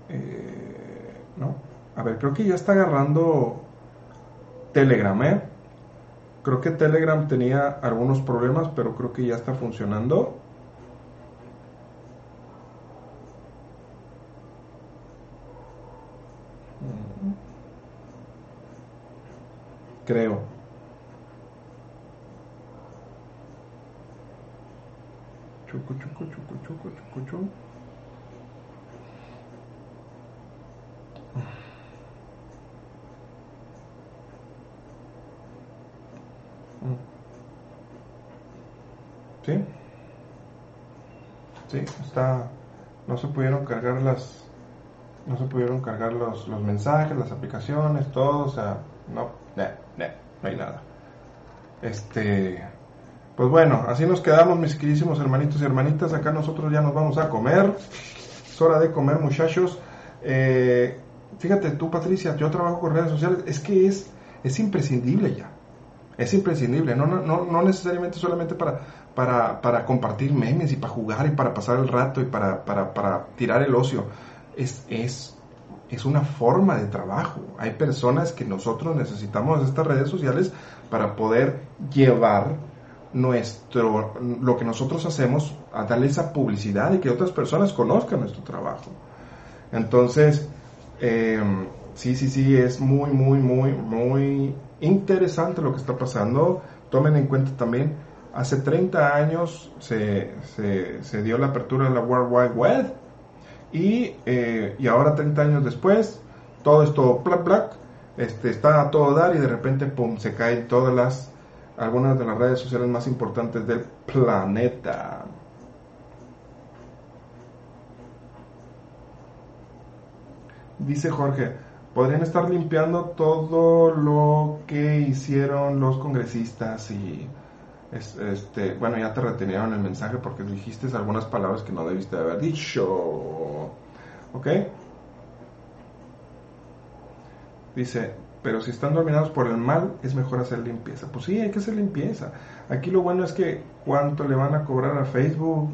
eh, no a ver creo que ya está agarrando Telegram ¿eh? creo que Telegram tenía algunos problemas pero creo que ya está funcionando creo chucu chucu chucu chucu chucu chucu ¿Sí? Sí, está. No se pudieron cargar las. No se pudieron cargar los, los mensajes, las aplicaciones, todo, o sea, no, no, hay nada. Este. Pues bueno, así nos quedamos, mis queridísimos hermanitos y hermanitas. Acá nosotros ya nos vamos a comer. Es hora de comer, muchachos. Eh, fíjate tú, Patricia, yo trabajo con redes sociales. Es que es, es imprescindible ya. Es imprescindible. No, no, no, no necesariamente solamente para, para, compartir memes y para jugar y para pasar el rato y para, para, tirar el ocio. Es, es, es una forma de trabajo. Hay personas que nosotros necesitamos estas redes sociales para poder llevar nuestro, lo que nosotros hacemos, a darle esa publicidad y que otras personas conozcan nuestro trabajo. Entonces, em, sí, sí, sí, es muy, muy, muy, muy interesante lo que está pasando. Tomen en cuenta también, hace 30 años se, se, dio la apertura de la World Wide Web y, eh, y ahora 30 años después, todo esto, black, black, este, está a todo dar y de repente, pum, se caen todas las, algunas de las redes sociales más importantes del planeta. Dice Jorge, podrían estar limpiando todo lo que hicieron los congresistas y este, bueno, ya te retenieron el mensaje porque dijiste algunas palabras que no debiste haber dicho. ¿Ok? Dice, pero si están dominados por el mal, es mejor hacer limpieza. Pues sí, hay que hacer limpieza. Aquí lo bueno es que cuánto le van a cobrar a Facebook,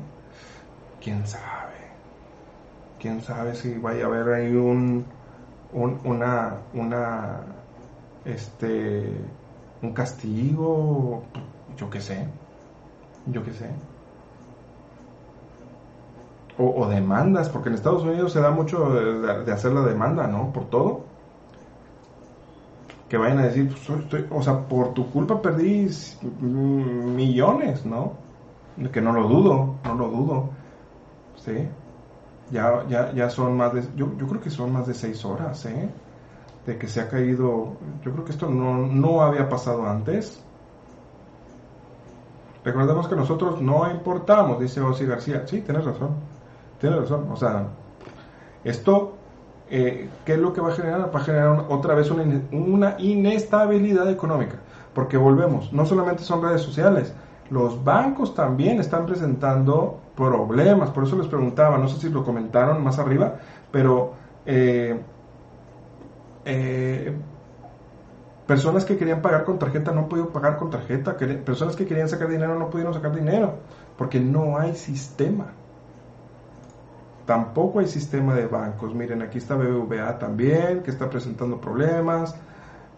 quién sabe. Quién sabe si vaya a haber ahí un, un una, una, este, un castigo, yo qué sé, yo qué sé. O, demandas, porque en Estados Unidos se da mucho de hacer la demanda, ¿no? Por todo que vayan a decir, pues, o sea, por tu culpa perdí millones, ¿no? Que no lo dudo, no lo dudo, ¿sí? Ya, ya, ya son más de, yo, yo creo que son más de seis horas, ¿eh? De que se ha caído, yo creo que esto no, no había pasado antes. Recordemos que nosotros no importamos, dice Osi García. Sí, tienes razón, tienes razón. O sea, esto eh, ¿qué es lo que va a generar? Va a generar otra vez una, una, inestabilidad económica, porque volvemos, no solamente son redes sociales, los bancos también están presentando problemas, por eso les preguntaba, no sé si lo comentaron más arriba, pero eh, eh, personas que querían pagar con tarjeta no han podido pagar con tarjeta, personas que querían sacar dinero no pudieron sacar dinero, porque no hay sistema. Tampoco hay sistema de bancos. Miren, aquí está BBVA también, que está presentando problemas.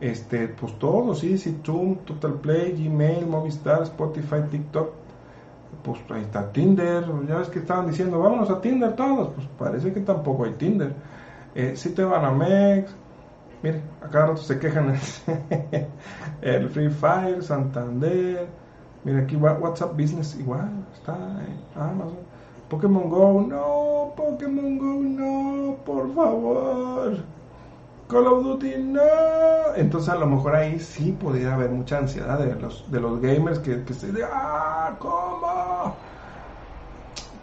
Este, pues todo, sí, sí, Total Play, Gmail, Movistar, Spotify, TikTok. Pues ahí está Tinder. Ya ves que estaban diciendo, vámonos a Tinder todos. Pues parece que tampoco hay Tinder. Eh, si te van a Mex. Miren, a cada rato se quejan el Free Fire, Santander. Miren aquí WhatsApp Business igual, está Amazon. Pokémon Go, no, Pokémon Go, no, por favor. Call of Duty, no. Entonces a lo mejor ahí sí podría haber mucha ansiedad de los, de los gamers que, que se de, ah, ¿cómo?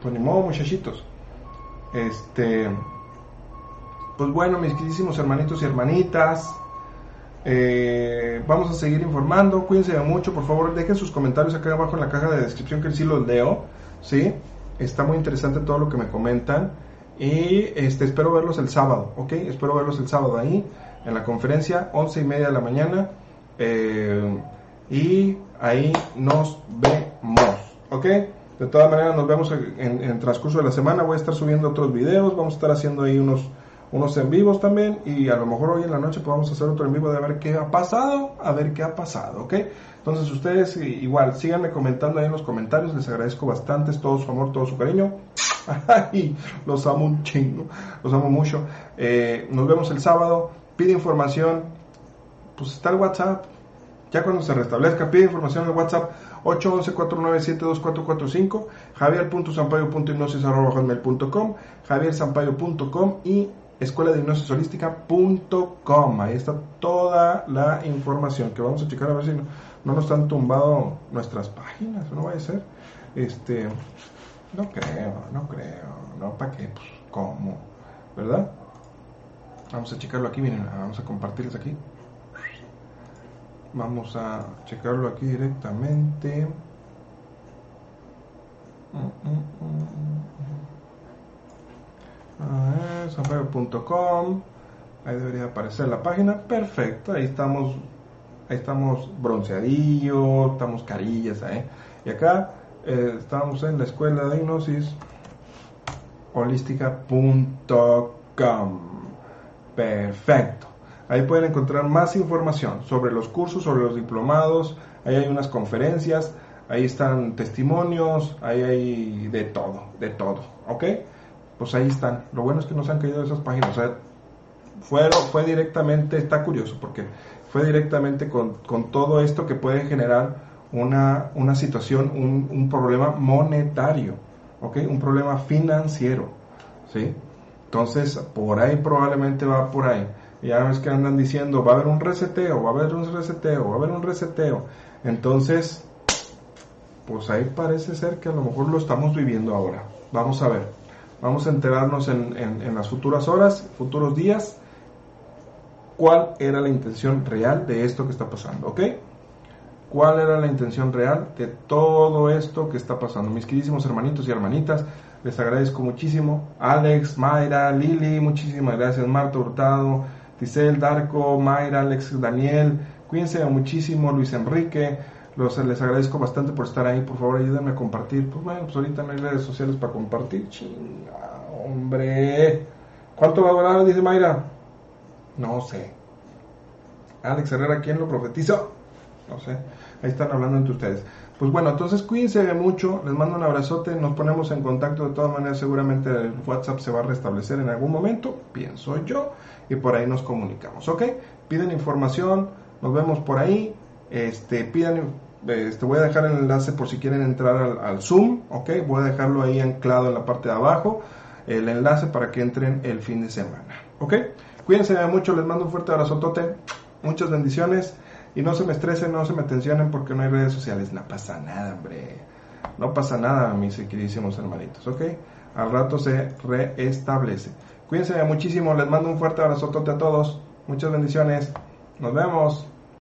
Pues ni modo, muchachitos. Este, pues bueno, mis queridísimos hermanitos y hermanitas, eh, vamos a seguir informando. Cuídense mucho, por favor, dejen sus comentarios acá abajo en la caja de descripción que sí los leo, ¿sí? Está muy interesante todo lo que me comentan. Y este, espero verlos el sábado, ¿ok? Espero verlos el sábado ahí, en la conferencia, once y media de la mañana. Eh, y ahí nos vemos, ¿ok? De todas maneras, nos vemos en, el transcurso de la semana. Voy a estar subiendo otros videos, vamos a estar haciendo ahí unos, unos en vivos también. Y a lo mejor hoy en la noche podamos hacer otro en vivo de ver qué ha pasado, a ver qué ha pasado, ¿ok? Entonces ustedes igual, síganme comentando ahí en los comentarios, les agradezco bastante todo su amor, todo su cariño. Ay, los amo un chingo, los amo mucho. Eh, nos vemos el sábado, pide información, pues está el WhatsApp. Ya cuando se restablezca, pide información en el WhatsApp 811-497-2445, javier.sampaio.hipnosis.com, javiersampaio.com y escuela de. Ahí está toda la información que vamos a checar a ver si no, no nos han tumbado nuestras páginas, no va a ser. Este, no creo, no creo, no, ¿para qué? Pues, ¿cómo? ¿Verdad? Vamos a checarlo aquí, miren, vamos a compartirles aquí. Vamos a checarlo aquí directamente. Sanpaio.com Ahí debería aparecer la página. Perfecto, ahí estamos ahí estamos bronceadillos, estamos carillas, ¿eh? Y acá eh, estamos en la escuela de hipnosis holística.com. Perfecto. Ahí pueden encontrar más información sobre los cursos, sobre los diplomados. Ahí hay unas conferencias. ahí están testimonios, ahí hay de todo, de todo, ¿ok? Pues ahí están. Lo bueno es que no se han caído esas páginas, o sea, fueron, fue directamente, está curioso, porque fue directamente con, con todo esto que puede generar una, una situación, un, un, problema monetario, ¿ok? Un problema financiero, ¿sí? Entonces, por ahí probablemente va por ahí. Ya ves que andan diciendo, va a haber un reseteo, va a haber un reseteo, va a haber un reseteo. Entonces, pues ahí parece ser que a lo mejor lo estamos viviendo ahora. Vamos a ver. Vamos a enterarnos en, las futuras horas, futuros días, cuál era la intención real de esto que está pasando, ¿ok? ¿Cuál era la intención real de todo esto que está pasando? Mis queridísimos hermanitos y hermanitas, les agradezco muchísimo. Alex, Mayra, Lili, muchísimas gracias. Marta Hurtado, Tisel, Darko, Mayra, Alex, Daniel, cuídense muchísimo. Luis Enrique, los, les agradezco bastante por estar ahí. Por favor, ayúdenme a compartir. Pues bueno, pues ahorita no hay redes sociales para compartir. Chinga, hombre. ¿Cuánto va a durar? Dice Mayra. No sé. Alex Herrera, ¿quién lo profetizó? No sé. Ahí están hablando entre ustedes. Pues bueno, entonces cuídense mucho, les mando un abrazote, nos ponemos en contacto de todas maneras, seguramente el WhatsApp se va a restablecer en algún momento, pienso yo, y por ahí nos comunicamos, ¿ok? Piden información, nos vemos por ahí, este, pidan, este, voy a dejar el enlace por si quieren entrar al, Zoom, ¿ok? Voy a dejarlo ahí anclado en la parte de abajo, el enlace para que entren el fin de semana, ¿ok? Cuídense mucho, les mando un fuerte abrazote, muchas bendiciones. Y no se me estresen, no se me tensionen porque no hay redes sociales. No pasa nada, hombre. No pasa nada, mis queridísimos hermanitos, ¿ok? Al rato se reestablece. Cuídense muchísimo, les mando un fuerte abrazo a todos. Muchas bendiciones. Nos vemos.